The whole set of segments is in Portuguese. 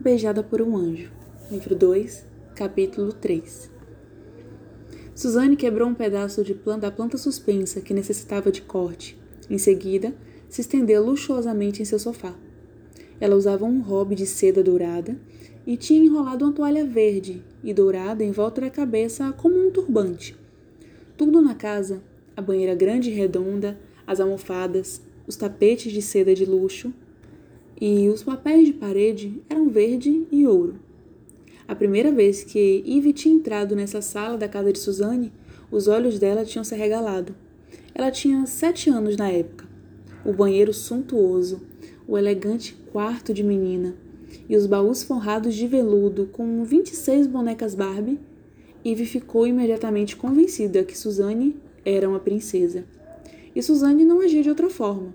Beijada por um Anjo. Livro 2, capítulo 3. Suzane quebrou um pedaço de planta, da planta suspensa que necessitava de corte. Em seguida, se estendeu luxuosamente em seu sofá. Ela usava um robe de seda dourada e tinha enrolado uma toalha verde e dourada em volta da cabeça como um turbante. Tudo na casa, a banheira grande e redonda, as almofadas, os tapetes de seda de luxo, e os papéis de parede eram verde e ouro. A primeira vez que Eve tinha entrado nessa sala da casa de Suzanne, os olhos dela tinham se regalado. Ela tinha sete anos na época. O banheiro suntuoso, o elegante quarto de menina e os baús forrados de veludo com 26 bonecas Barbie, Eve ficou imediatamente convencida que Suzanne era uma princesa. E Suzanne não agia de outra forma.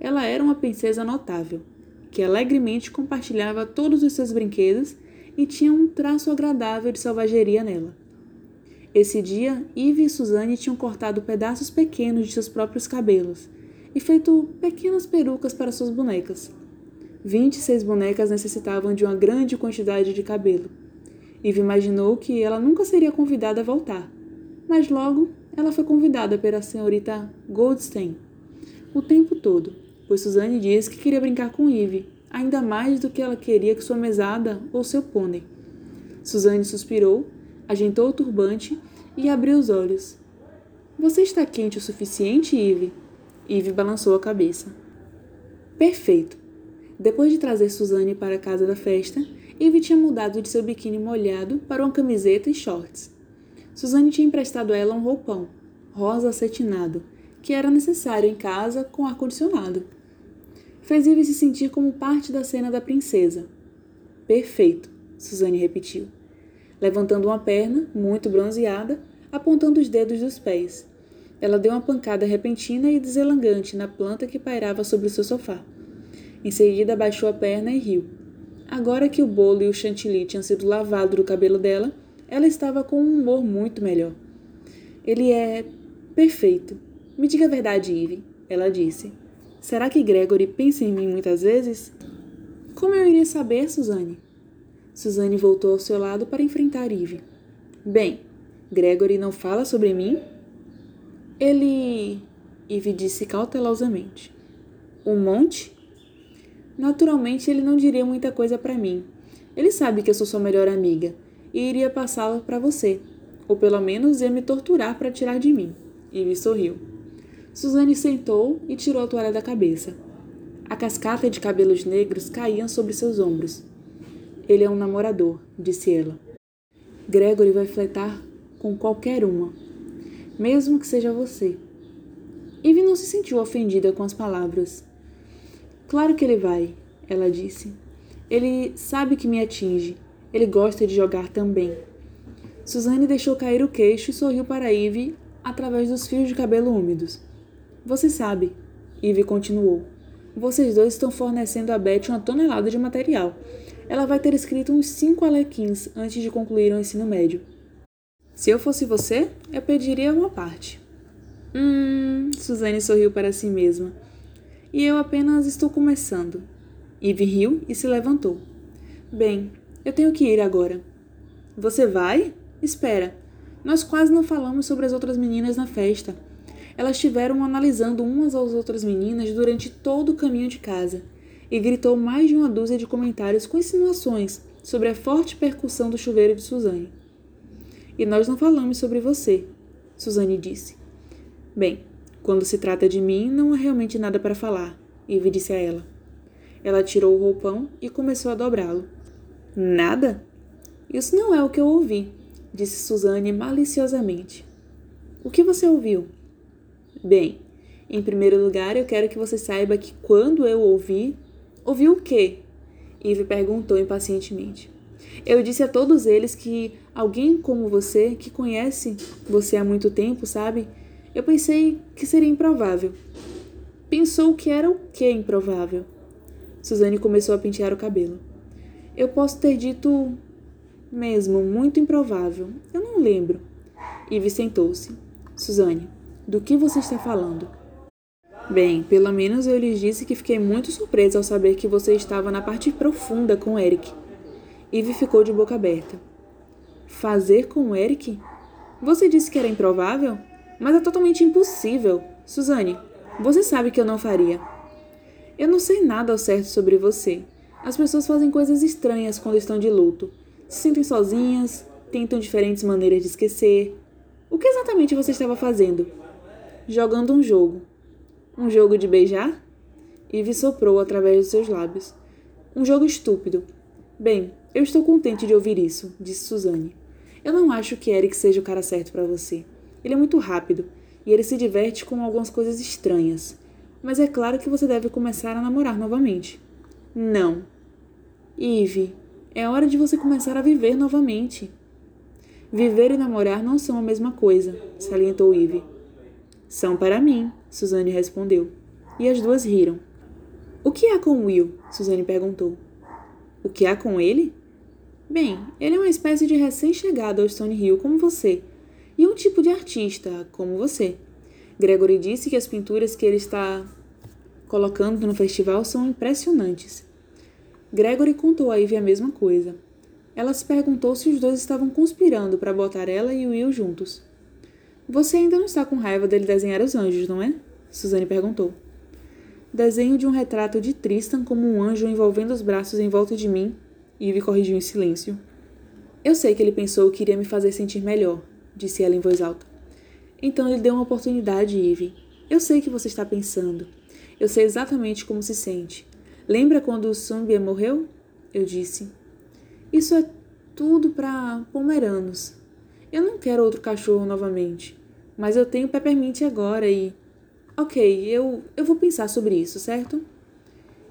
Ela era uma princesa notável que alegremente compartilhava todos os seus brinquedos e tinha um traço agradável de selvageria nela. Esse dia, Eve e Suzanne tinham cortado pedaços pequenos de seus próprios cabelos e feito pequenas perucas para suas bonecas. Vinte e seis bonecas necessitavam de uma grande quantidade de cabelo. Eve imaginou que ela nunca seria convidada a voltar, mas logo ela foi convidada pela senhorita Goldstein o tempo todo pois Suzanne disse que queria brincar com Eve, ainda mais do que ela queria que sua mesada ou seu pônei. Suzanne suspirou, ajentou o turbante e abriu os olhos. Você está quente o suficiente, Eve? Eve balançou a cabeça. Perfeito. Depois de trazer Suzanne para a casa da festa, Eve tinha mudado de seu biquíni molhado para uma camiseta e shorts. Suzanne tinha emprestado a ela um roupão, rosa acetinado, que era necessário em casa com ar-condicionado fez Ivy se sentir como parte da cena da princesa. Perfeito, Suzane repetiu, levantando uma perna, muito bronzeada, apontando os dedos dos pés. Ela deu uma pancada repentina e deselangante na planta que pairava sobre o seu sofá. Em seguida, abaixou a perna e riu. Agora que o bolo e o chantilly tinham sido lavados do cabelo dela, ela estava com um humor muito melhor. Ele é perfeito. Me diga a verdade, Ivy, ela disse. Será que Gregory pensa em mim muitas vezes? Como eu iria saber, Suzane? Suzane voltou ao seu lado para enfrentar Eve. Bem, Gregory não fala sobre mim? Ele. Eve disse cautelosamente. Um monte? Naturalmente, ele não diria muita coisa para mim. Ele sabe que eu sou sua melhor amiga e iria passá-la para você, ou pelo menos ia me torturar para tirar de mim. Eve sorriu. Suzane sentou e tirou a toalha da cabeça. A cascata de cabelos negros caíam sobre seus ombros. Ele é um namorador, disse ela. Gregory vai fletar com qualquer uma, mesmo que seja você. Ivy não se sentiu ofendida com as palavras. Claro que ele vai, ela disse. Ele sabe que me atinge. Ele gosta de jogar também. Suzane deixou cair o queixo e sorriu para Ivy através dos fios de cabelo úmidos. Você sabe, Ivy continuou. Vocês dois estão fornecendo a Beth uma tonelada de material. Ela vai ter escrito uns cinco alequins antes de concluir o ensino médio. Se eu fosse você, eu pediria uma parte. Hum, Suzane sorriu para si mesma. E eu apenas estou começando. Ivy riu e se levantou. Bem, eu tenho que ir agora. Você vai? Espera. Nós quase não falamos sobre as outras meninas na festa. Elas estiveram analisando umas às outras meninas durante todo o caminho de casa e gritou mais de uma dúzia de comentários com insinuações sobre a forte percussão do chuveiro de Suzane. E nós não falamos sobre você, Suzane disse. Bem, quando se trata de mim, não há realmente nada para falar, Ivy disse a ela. Ela tirou o roupão e começou a dobrá-lo. Nada? Isso não é o que eu ouvi, disse Suzane maliciosamente. O que você ouviu? Bem, em primeiro lugar, eu quero que você saiba que quando eu ouvi. Ouvi o quê? Eve perguntou impacientemente. Eu disse a todos eles que alguém como você, que conhece você há muito tempo, sabe? Eu pensei que seria improvável. Pensou que era o que improvável? Suzane começou a pentear o cabelo. Eu posso ter dito mesmo, muito improvável. Eu não lembro. Eve sentou-se. Suzane, do que você está falando? Bem, pelo menos eu lhes disse que fiquei muito surpresa ao saber que você estava na parte profunda com Eric. Eve ficou de boca aberta. Fazer com Eric? Você disse que era improvável? Mas é totalmente impossível. Suzane, você sabe que eu não faria. Eu não sei nada ao certo sobre você. As pessoas fazem coisas estranhas quando estão de luto. Se sentem sozinhas, tentam diferentes maneiras de esquecer. O que exatamente você estava fazendo? Jogando um jogo. Um jogo de beijar? Eve soprou através dos seus lábios. Um jogo estúpido. Bem, eu estou contente de ouvir isso, disse Suzane. Eu não acho que Eric seja o cara certo para você. Ele é muito rápido e ele se diverte com algumas coisas estranhas. Mas é claro que você deve começar a namorar novamente. Não. Eve, é hora de você começar a viver novamente. Viver e namorar não são a mesma coisa, salientou Eve. São para mim, Suzane respondeu. E as duas riram. O que há com Will? Suzane perguntou. O que há com ele? Bem, ele é uma espécie de recém-chegado ao Stone Hill como você, e um tipo de artista como você. Gregory disse que as pinturas que ele está colocando no festival são impressionantes. Gregory contou a Ivy a mesma coisa. Ela se perguntou se os dois estavam conspirando para botar ela e Will juntos. Você ainda não está com raiva dele desenhar os anjos, não é? Suzane perguntou. Desenho de um retrato de Tristan como um anjo envolvendo os braços em volta de mim. Ivy corrigiu em silêncio. Eu sei que ele pensou que iria me fazer sentir melhor, disse ela em voz alta. Então ele deu uma oportunidade, Ivy. Eu sei que você está pensando. Eu sei exatamente como se sente. Lembra quando o Sumbia morreu? Eu disse. Isso é tudo para pomeranos. Eu não quero outro cachorro novamente. Mas eu tenho Peppermint agora e Ok, eu, eu vou pensar sobre isso, certo?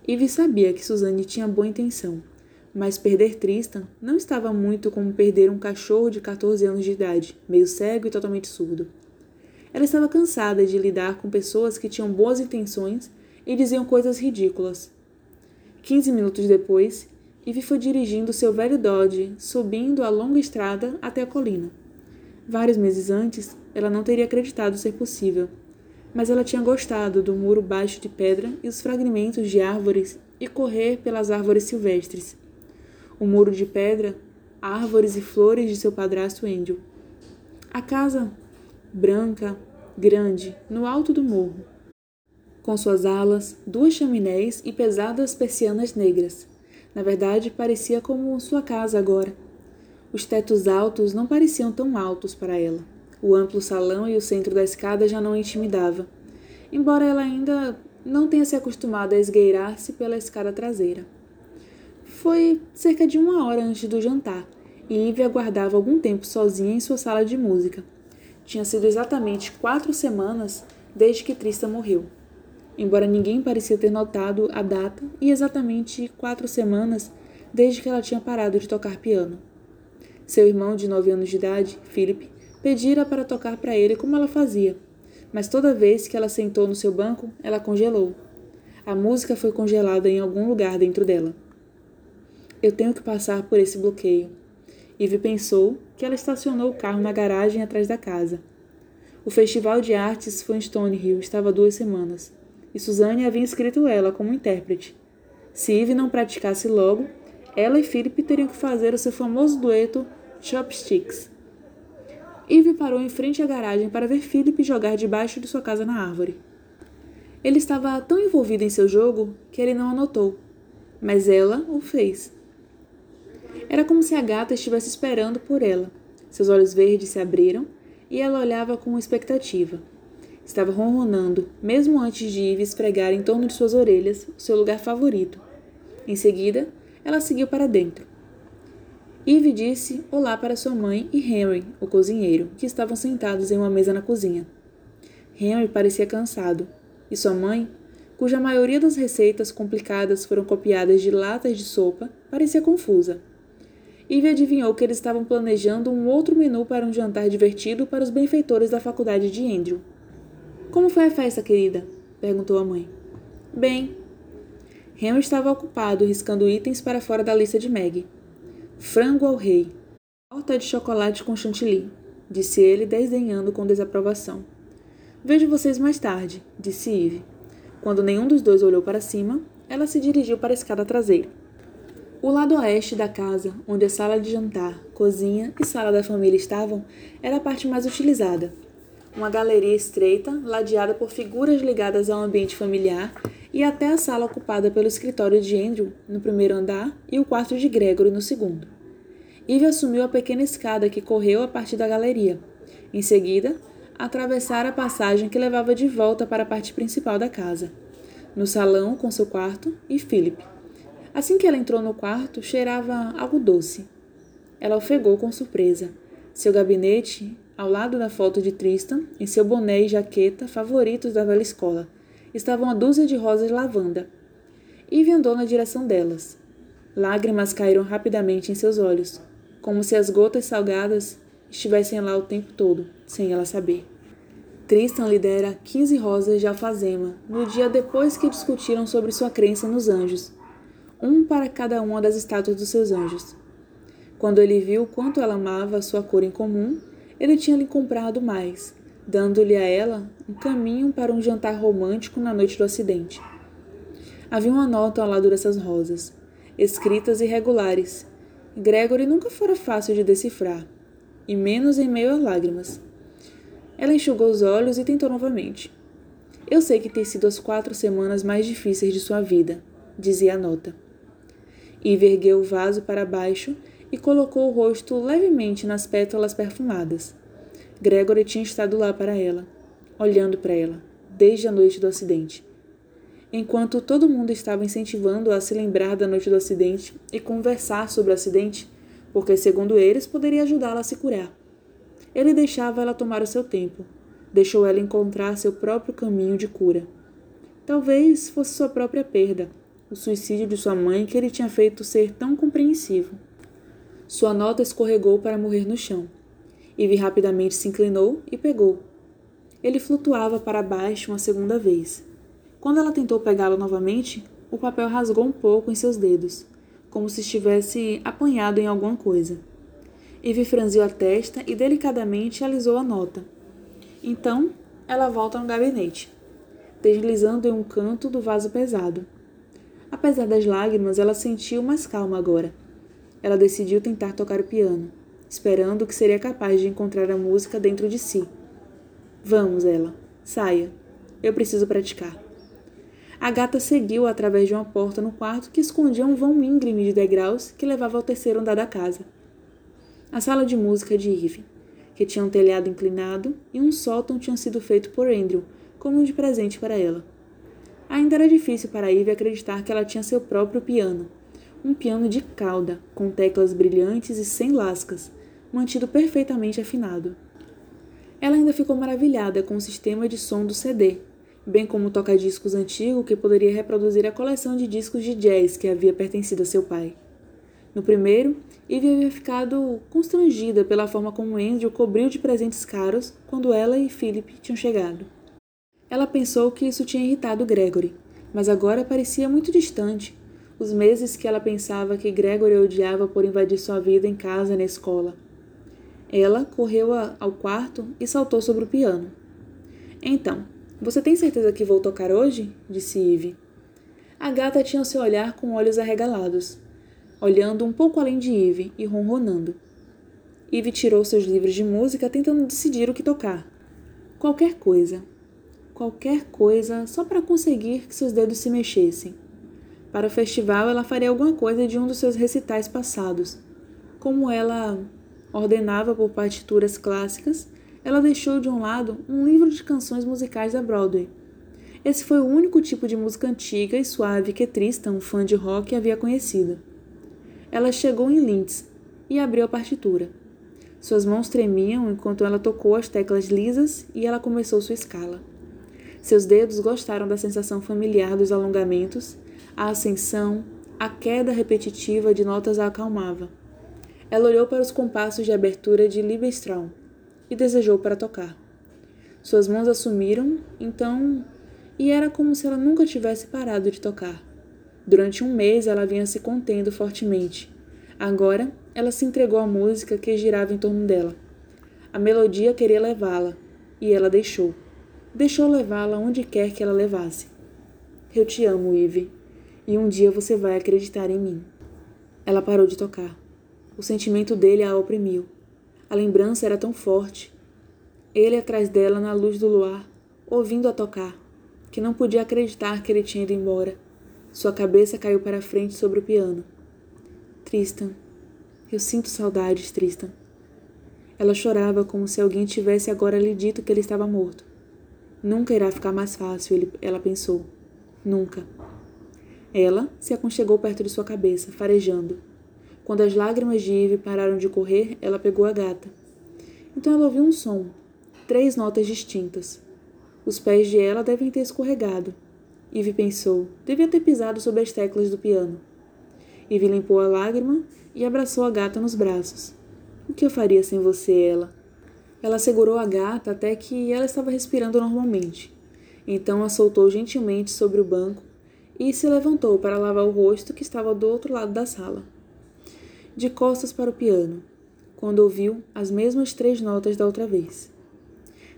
Ivy sabia que Suzanne tinha boa intenção, mas perder Tristan não estava muito como perder um cachorro de 14 anos de idade, meio cego e totalmente surdo. Ela estava cansada de lidar com pessoas que tinham boas intenções e diziam coisas ridículas. Quinze minutos depois, Ivy foi dirigindo seu velho Dodge, subindo a longa estrada até a colina. Vários meses antes, ela não teria acreditado ser possível mas ela tinha gostado do muro baixo de pedra e os fragmentos de árvores e correr pelas árvores silvestres. O muro de pedra, árvores e flores de seu padrasto Andrew. A casa, branca, grande, no alto do morro, com suas alas, duas chaminés e pesadas persianas negras. Na verdade, parecia como sua casa agora. Os tetos altos não pareciam tão altos para ela. O amplo salão e o centro da escada já não intimidava, embora ela ainda não tenha se acostumado a esgueirar-se pela escada traseira. Foi cerca de uma hora antes do jantar, e Ivy aguardava algum tempo sozinha em sua sala de música. Tinha sido exatamente quatro semanas desde que Trista morreu. Embora ninguém parecia ter notado a data, e exatamente quatro semanas desde que ela tinha parado de tocar piano. Seu irmão de nove anos de idade, Philip, Pedira para tocar para ele como ela fazia, mas toda vez que ela sentou no seu banco, ela congelou. A música foi congelada em algum lugar dentro dela. Eu tenho que passar por esse bloqueio. Ivy pensou que ela estacionou o carro na garagem atrás da casa. O Festival de Artes foi em Stonehill, estava há duas semanas, e Suzanne havia inscrito ela como intérprete. Se Ivy não praticasse logo, ela e Philip teriam que fazer o seu famoso dueto Chopsticks. Eve parou em frente à garagem para ver Philip jogar debaixo de sua casa na árvore. Ele estava tão envolvido em seu jogo que ele não a notou, mas ela o fez. Era como se a gata estivesse esperando por ela. Seus olhos verdes se abriram e ela olhava com expectativa. Estava ronronando, mesmo antes de Eve esfregar em torno de suas orelhas o seu lugar favorito. Em seguida, ela seguiu para dentro. Eve disse olá para sua mãe e Henry, o cozinheiro, que estavam sentados em uma mesa na cozinha. Henry parecia cansado, e sua mãe, cuja maioria das receitas complicadas foram copiadas de latas de sopa, parecia confusa. Eve adivinhou que eles estavam planejando um outro menu para um jantar divertido para os benfeitores da faculdade de Andrew. Como foi a festa, querida? perguntou a mãe. Bem. Henry estava ocupado riscando itens para fora da lista de Maggie. Frango ao rei. Torta de chocolate com chantilly, disse ele, desdenhando com desaprovação. Vejo vocês mais tarde, disse Eve. Quando nenhum dos dois olhou para cima, ela se dirigiu para a escada traseira. O lado oeste da casa, onde a sala de jantar, cozinha e sala da família estavam, era a parte mais utilizada. Uma galeria estreita, ladeada por figuras ligadas ao ambiente familiar, e até a sala ocupada pelo escritório de Andrew, no primeiro andar, e o quarto de Gregory, no segundo. Eve assumiu a pequena escada que correu a partir da galeria. Em seguida, atravessara a passagem que levava de volta para a parte principal da casa. No salão, com seu quarto, e Philip. Assim que ela entrou no quarto, cheirava algo doce. Ela ofegou com surpresa. Seu gabinete, ao lado da foto de Tristan, e seu boné e jaqueta favoritos da velha escola, estavam a dúzia de rosas lavanda. Eve andou na direção delas. Lágrimas caíram rapidamente em seus olhos, como se as gotas salgadas estivessem lá o tempo todo, sem ela saber. Tristan lhe dera 15 rosas de alfazema no dia depois que discutiram sobre sua crença nos anjos um para cada uma das estátuas dos seus anjos. Quando ele viu quanto ela amava sua cor em comum, ele tinha lhe comprado mais, dando-lhe a ela um caminho para um jantar romântico na noite do acidente. Havia uma nota ao lado dessas rosas, escritas irregulares. Gregory nunca fora fácil de decifrar, e menos em meio a lágrimas. Ela enxugou os olhos e tentou novamente. Eu sei que tem sido as quatro semanas mais difíceis de sua vida, dizia a nota. Eve ergueu o vaso para baixo e colocou o rosto levemente nas pétalas perfumadas. Gregory tinha estado lá para ela, olhando para ela, desde a noite do acidente. Enquanto todo mundo estava incentivando-a a se lembrar da noite do acidente e conversar sobre o acidente, porque, segundo eles, poderia ajudá-la a se curar. Ele deixava ela tomar o seu tempo, deixou ela encontrar seu próprio caminho de cura. Talvez fosse sua própria perda o suicídio de sua mãe que ele tinha feito ser tão compreensivo. Sua nota escorregou para morrer no chão. Ivy rapidamente se inclinou e pegou. Ele flutuava para baixo uma segunda vez. Quando ela tentou pegá-lo novamente, o papel rasgou um pouco em seus dedos, como se estivesse apanhado em alguma coisa. Ivy franziu a testa e delicadamente alisou a nota. Então, ela volta no gabinete, deslizando em um canto do vaso pesado. Apesar das lágrimas, ela sentiu mais calma agora. Ela decidiu tentar tocar o piano, esperando que seria capaz de encontrar a música dentro de si. Vamos, ela. Saia. Eu preciso praticar. A gata seguiu através de uma porta no quarto que escondia um vão íngreme de degraus que levava ao terceiro andar da casa. A sala de música de Eve, que tinha um telhado inclinado e um sótão tinha sido feito por Andrew como um de presente para ela. Ainda era difícil para Ivy acreditar que ela tinha seu próprio piano. Um piano de cauda, com teclas brilhantes e sem lascas, mantido perfeitamente afinado. Ela ainda ficou maravilhada com o sistema de som do CD, bem como o toca-discos antigo que poderia reproduzir a coleção de discos de jazz que havia pertencido a seu pai. No primeiro, Ivy havia ficado constrangida pela forma como Andrew cobriu de presentes caros quando ela e Philip tinham chegado. Ela pensou que isso tinha irritado Gregory, mas agora parecia muito distante. Os meses que ela pensava que Gregory odiava por invadir sua vida em casa e na escola. Ela correu ao quarto e saltou sobre o piano. Então, você tem certeza que vou tocar hoje? disse Eve. A gata tinha seu olhar com olhos arregalados, olhando um pouco além de Eve e ronronando. Eve tirou seus livros de música tentando decidir o que tocar. Qualquer coisa, qualquer coisa só para conseguir que seus dedos se mexessem. Para o festival, ela faria alguma coisa de um dos seus recitais passados. Como ela ordenava por partituras clássicas, ela deixou de um lado um livro de canções musicais da Broadway. Esse foi o único tipo de música antiga e suave que Tristan, um fã de rock, havia conhecido. Ela chegou em Linz e abriu a partitura. Suas mãos tremiam enquanto ela tocou as teclas lisas e ela começou sua escala. Seus dedos gostaram da sensação familiar dos alongamentos, a ascensão, a queda repetitiva de notas a acalmava. Ela olhou para os compassos de abertura de Liebestraum e desejou para tocar. Suas mãos assumiram, então, e era como se ela nunca tivesse parado de tocar. Durante um mês ela vinha se contendo fortemente. Agora, ela se entregou à música que girava em torno dela. A melodia queria levá-la, e ela deixou. Deixou levá-la onde quer que ela levasse. Eu te amo, Eve, e um dia você vai acreditar em mim. Ela parou de tocar. O sentimento dele a oprimiu. A lembrança era tão forte. Ele atrás dela na luz do luar, ouvindo-a tocar, que não podia acreditar que ele tinha ido embora. Sua cabeça caiu para frente sobre o piano. Tristan, eu sinto saudades, Tristan. Ela chorava como se alguém tivesse agora lhe dito que ele estava morto. Nunca irá ficar mais fácil, ele, ela pensou. Nunca. Ela se aconchegou perto de sua cabeça, farejando. Quando as lágrimas de Eve pararam de correr, ela pegou a gata. Então ela ouviu um som, três notas distintas. Os pés de ela devem ter escorregado. Eve pensou, devia ter pisado sobre as teclas do piano. Eve limpou a lágrima e abraçou a gata nos braços. O que eu faria sem você, ela? Ela segurou a gata até que ela estava respirando normalmente. Então a soltou gentilmente sobre o banco e se levantou para lavar o rosto que estava do outro lado da sala. De costas para o piano, quando ouviu as mesmas três notas da outra vez.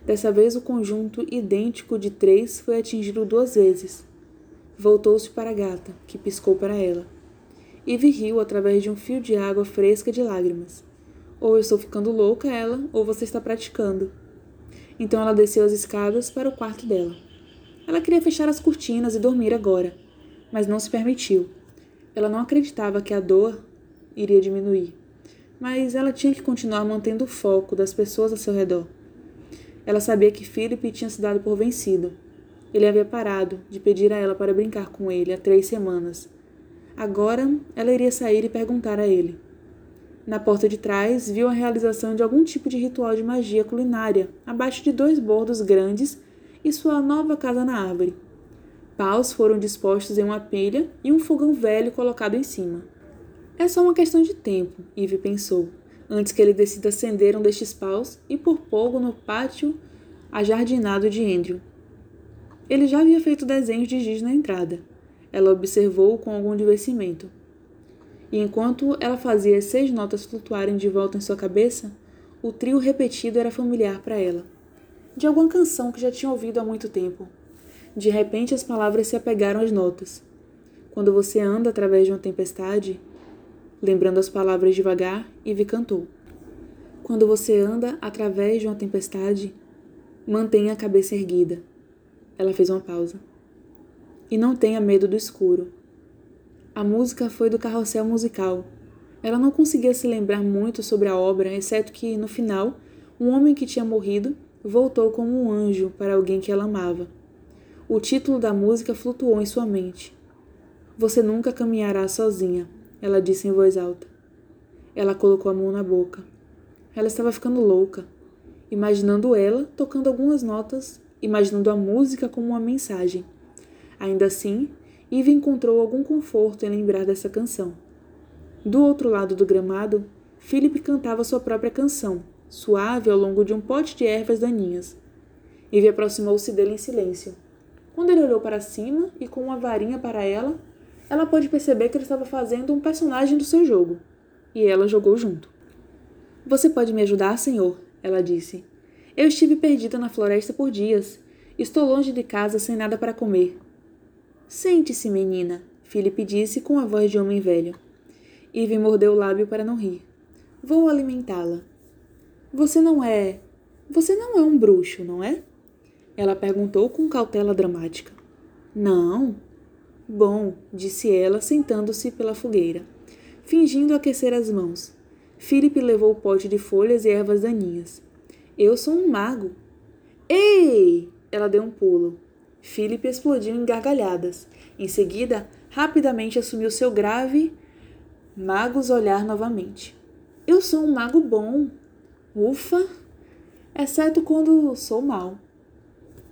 Dessa vez o conjunto idêntico de três foi atingido duas vezes. Voltou-se para a gata, que piscou para ela. Eve riu através de um fio de água fresca de lágrimas. Ou eu estou ficando louca, ela, ou você está praticando. Então ela desceu as escadas para o quarto dela. Ela queria fechar as cortinas e dormir agora, mas não se permitiu. Ela não acreditava que a dor iria diminuir, mas ela tinha que continuar mantendo o foco das pessoas ao seu redor. Ela sabia que Philip tinha se dado por vencido. Ele havia parado de pedir a ela para brincar com ele há três semanas. Agora ela iria sair e perguntar a ele. Na porta de trás, viu a realização de algum tipo de ritual de magia culinária, abaixo de dois bordos grandes e sua nova casa na árvore. Paus foram dispostos em uma pilha e um fogão velho colocado em cima. É só uma questão de tempo, Eve pensou, antes que ele decida acender um destes paus e pôr fogo no pátio ajardinado de Andrew. Ele já havia feito desenhos de giz na entrada. Ela observou com algum divertimento e enquanto ela fazia as seis notas flutuarem de volta em sua cabeça, o trio repetido era familiar para ela. De alguma canção que já tinha ouvido há muito tempo. De repente as palavras se apegaram às notas. Quando você anda através de uma tempestade, lembrando as palavras devagar, Ivy cantou. Quando você anda através de uma tempestade, mantenha a cabeça erguida. Ela fez uma pausa. E não tenha medo do escuro. A música foi do carrossel musical. Ela não conseguia se lembrar muito sobre a obra, exceto que, no final, um homem que tinha morrido voltou como um anjo para alguém que ela amava. O título da música flutuou em sua mente. Você nunca caminhará sozinha, ela disse em voz alta. Ela colocou a mão na boca. Ela estava ficando louca, imaginando ela tocando algumas notas, imaginando a música como uma mensagem. Ainda assim, Eve encontrou algum conforto em lembrar dessa canção. Do outro lado do gramado, Philip cantava sua própria canção, suave ao longo de um pote de ervas daninhas. Eve aproximou-se dele em silêncio. Quando ele olhou para cima e com uma varinha para ela, ela pôde perceber que ele estava fazendo um personagem do seu jogo. E ela jogou junto. Você pode me ajudar, senhor? Ela disse. Eu estive perdida na floresta por dias. Estou longe de casa sem nada para comer. Sente-se, menina, Philip disse com a voz de homem velho. Eve mordeu o lábio para não rir. Vou alimentá-la. Você não é. Você não é um bruxo, não é? Ela perguntou com cautela dramática. Não. Bom, disse ela, sentando-se pela fogueira, fingindo aquecer as mãos. Philip levou o pote de folhas e ervas daninhas. Eu sou um mago. Ei! Ela deu um pulo. Philip explodiu em gargalhadas. Em seguida, rapidamente assumiu seu grave magos olhar novamente. Eu sou um mago bom. Ufa! Exceto quando sou mal.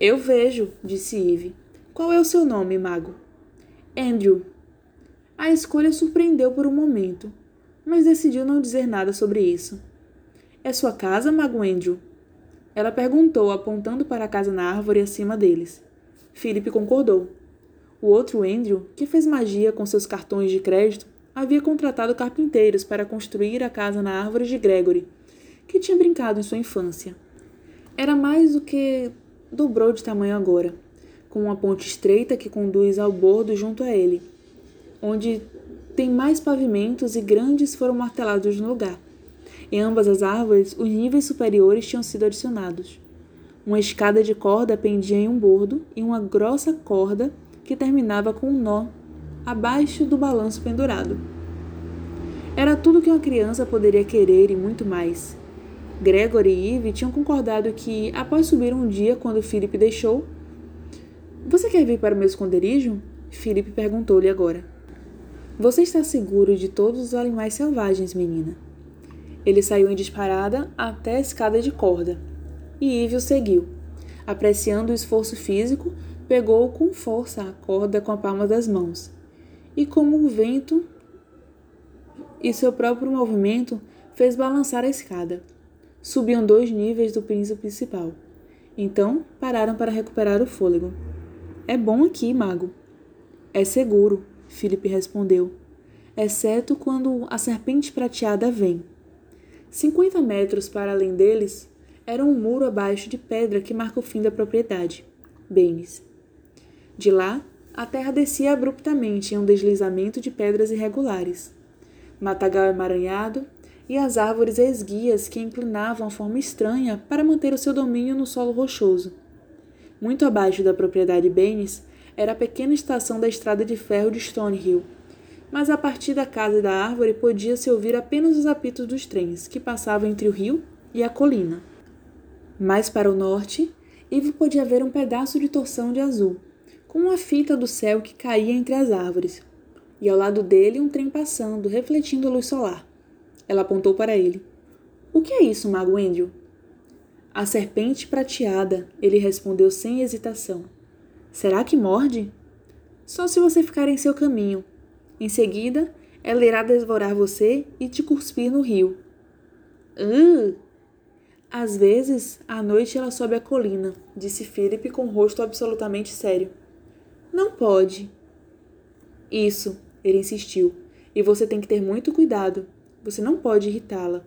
Eu vejo, disse Eve. Qual é o seu nome, mago? Andrew. A escolha surpreendeu por um momento, mas decidiu não dizer nada sobre isso. É sua casa, mago Andrew? Ela perguntou, apontando para a casa na árvore acima deles. Philip concordou. O outro Andrew, que fez magia com seus cartões de crédito, havia contratado carpinteiros para construir a casa na árvore de Gregory, que tinha brincado em sua infância. Era mais do que dobrou de tamanho agora, com uma ponte estreita que conduz ao bordo junto a ele, onde tem mais pavimentos e grandes foram martelados no lugar. Em ambas as árvores, os níveis superiores tinham sido adicionados. Uma escada de corda pendia em um bordo e uma grossa corda que terminava com um nó abaixo do balanço pendurado. Era tudo que uma criança poderia querer e muito mais. Gregory e Eve tinham concordado que, após subir um dia quando Philip deixou, Você quer vir para o meu esconderijo? Philip perguntou-lhe agora. Você está seguro de todos os animais selvagens, menina? Ele saiu em disparada até a escada de corda, e Eve o seguiu. Apreciando o esforço físico, pegou com força a corda com a palma das mãos, e como o vento e seu próprio movimento fez balançar a escada. Subiam dois níveis do piso principal. Então pararam para recuperar o fôlego. É bom aqui, mago. É seguro, Felipe respondeu, exceto quando a serpente prateada vem. Cinquenta metros para além deles era um muro abaixo de pedra que marca o fim da propriedade. Benes. De lá, a terra descia abruptamente em um deslizamento de pedras irregulares matagal emaranhado e as árvores esguias que inclinavam a forma estranha para manter o seu domínio no solo rochoso. Muito abaixo da propriedade Baines era a pequena estação da estrada de ferro de Stonehill, mas a partir da casa e da árvore podia-se ouvir apenas os apitos dos trens que passavam entre o rio e a colina. Mais para o norte, Eve podia ver um pedaço de torção de azul, com uma fita do céu que caía entre as árvores, e ao lado dele um trem passando, refletindo a luz solar. Ela apontou para ele. O que é isso, Mago Andrew? A serpente prateada, ele respondeu sem hesitação. Será que morde? Só se você ficar em seu caminho. Em seguida, ela irá devorar você e te cuspir no rio. Uh! Às vezes, à noite ela sobe a colina, disse Philip com rosto absolutamente sério. Não pode. Isso, ele insistiu. E você tem que ter muito cuidado. Você não pode irritá-la.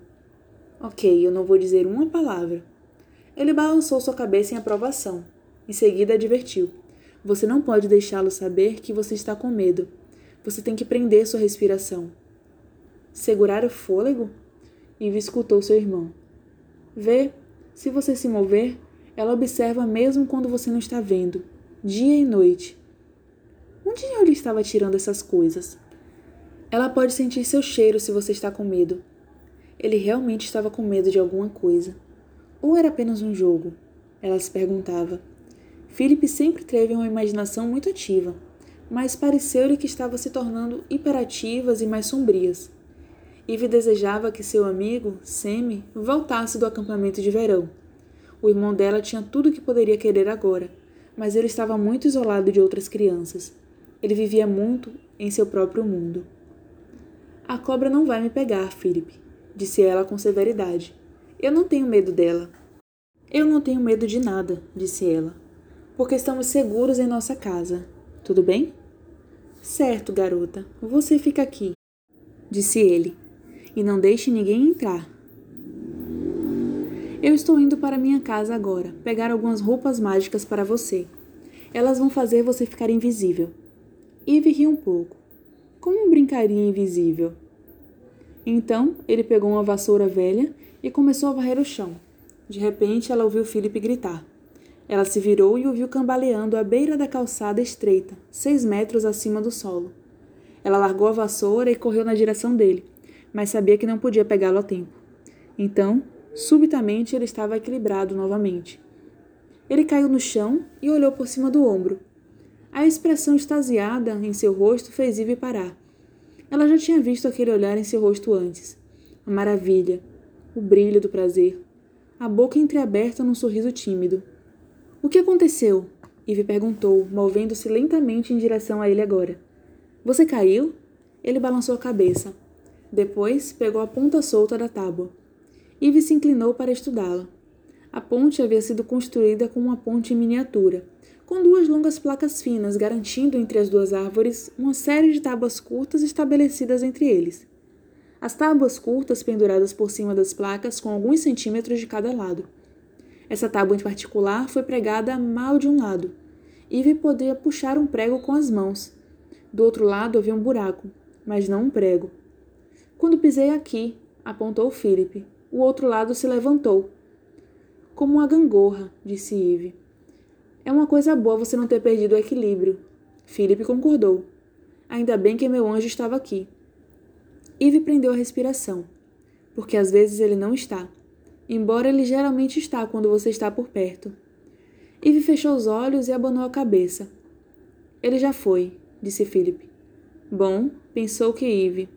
Ok, eu não vou dizer uma palavra. Ele balançou sua cabeça em aprovação. Em seguida, advertiu: Você não pode deixá-lo saber que você está com medo. Você tem que prender sua respiração. Segurar o fôlego? Eve escutou seu irmão. Vê, se você se mover, ela observa mesmo quando você não está vendo, dia e noite. Onde ele estava tirando essas coisas? Ela pode sentir seu cheiro se você está com medo. Ele realmente estava com medo de alguma coisa. Ou era apenas um jogo? Ela se perguntava. Philip sempre teve uma imaginação muito ativa, mas pareceu-lhe que estava se tornando hiperativas e mais sombrias. Eve desejava que seu amigo, Semi, voltasse do acampamento de verão. O irmão dela tinha tudo o que poderia querer agora, mas ele estava muito isolado de outras crianças. Ele vivia muito em seu próprio mundo. A cobra não vai me pegar, Philip, disse ela com severidade. Eu não tenho medo dela. Eu não tenho medo de nada, disse ela, porque estamos seguros em nossa casa. Tudo bem? Certo, garota, você fica aqui, disse ele, e não deixe ninguém entrar. Eu estou indo para minha casa agora, pegar algumas roupas mágicas para você. Elas vão fazer você ficar invisível. Eve riu um pouco. Como brincaria invisível? Então, ele pegou uma vassoura velha e começou a varrer o chão. De repente, ela ouviu Philip gritar. Ela se virou e o viu cambaleando à beira da calçada estreita, seis metros acima do solo. Ela largou a vassoura e correu na direção dele, mas sabia que não podia pegá-lo a tempo. Então, subitamente, ele estava equilibrado novamente. Ele caiu no chão e olhou por cima do ombro. A expressão extasiada em seu rosto fez Ivy parar. Ela já tinha visto aquele olhar em seu rosto antes. A maravilha, o brilho do prazer, a boca entreaberta num sorriso tímido. O que aconteceu? Ivy perguntou, movendo-se lentamente em direção a ele agora. Você caiu? Ele balançou a cabeça. Depois pegou a ponta solta da tábua. Ivy se inclinou para estudá-la. A ponte havia sido construída como uma ponte em miniatura, com duas longas placas finas, garantindo entre as duas árvores uma série de tábuas curtas estabelecidas entre eles. As tábuas curtas penduradas por cima das placas com alguns centímetros de cada lado. Essa tábua em particular foi pregada mal de um lado. Ivy poderia puxar um prego com as mãos. Do outro lado havia um buraco, mas não um prego. Quando pisei aqui, apontou Philip. O outro lado se levantou. Como uma gangorra, disse Eve. É uma coisa boa você não ter perdido o equilíbrio. Philip concordou. Ainda bem que meu anjo estava aqui. Eve prendeu a respiração, porque às vezes ele não está, embora ele geralmente está quando você está por perto. Eve fechou os olhos e abanou a cabeça. Ele já foi, disse Philip. Bom, pensou que Eve.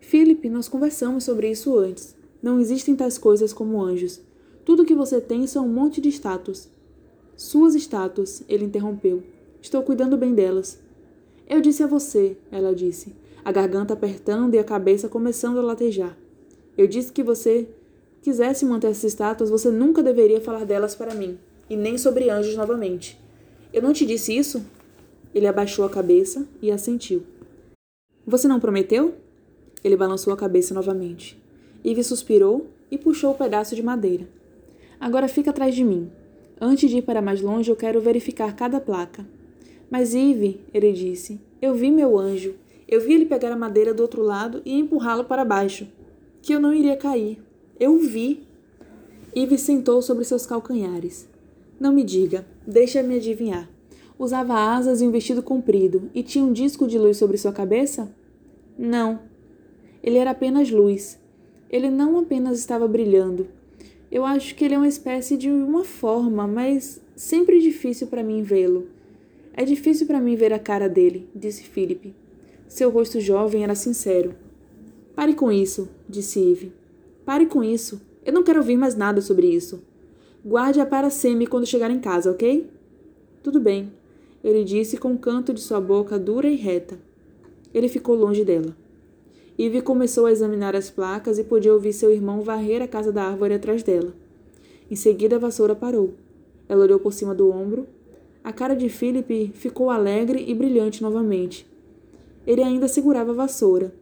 Philip, nós conversamos sobre isso antes. Não existem tais coisas como anjos. Tudo que você tem são um monte de estátuas. Suas estátuas, ele interrompeu. Estou cuidando bem delas. Eu disse a você, ela disse, a garganta apertando e a cabeça começando a latejar. Eu disse que você quisesse manter essas estátuas, você nunca deveria falar delas para mim, e nem sobre anjos novamente. Eu não te disse isso? Ele abaixou a cabeça e assentiu. Você não prometeu? Ele balançou a cabeça novamente. Ivy suspirou e puxou o pedaço de madeira. Agora fica atrás de mim. Antes de ir para mais longe, eu quero verificar cada placa. Mas Ivy, ele disse, eu vi meu anjo. Eu vi ele pegar a madeira do outro lado e empurrá-lo para baixo. Que eu não iria cair. Eu vi. Ivy sentou sobre seus calcanhares. Não me diga, deixa-me adivinhar. Usava asas e um vestido comprido e tinha um disco de luz sobre sua cabeça? Não. Ele era apenas luz. Ele não apenas estava brilhando. Eu acho que ele é uma espécie de uma forma, mas sempre difícil para mim vê-lo. É difícil para mim ver a cara dele, disse Philip. Seu rosto jovem era sincero. Pare com isso, disse Eve. Pare com isso. Eu não quero ouvir mais nada sobre isso. Guarde-a para Semi quando chegar em casa, ok? Tudo bem, ele disse com o canto de sua boca dura e reta. Ele ficou longe dela. Ivy começou a examinar as placas e podia ouvir seu irmão varrer a casa da árvore atrás dela. Em seguida, a vassoura parou. Ela olhou por cima do ombro. A cara de Philip ficou alegre e brilhante novamente. Ele ainda segurava a vassoura,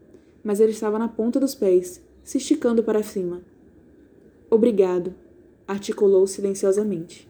mas ele estava na ponta dos pés, se esticando para cima. Obrigado, articulou silenciosamente.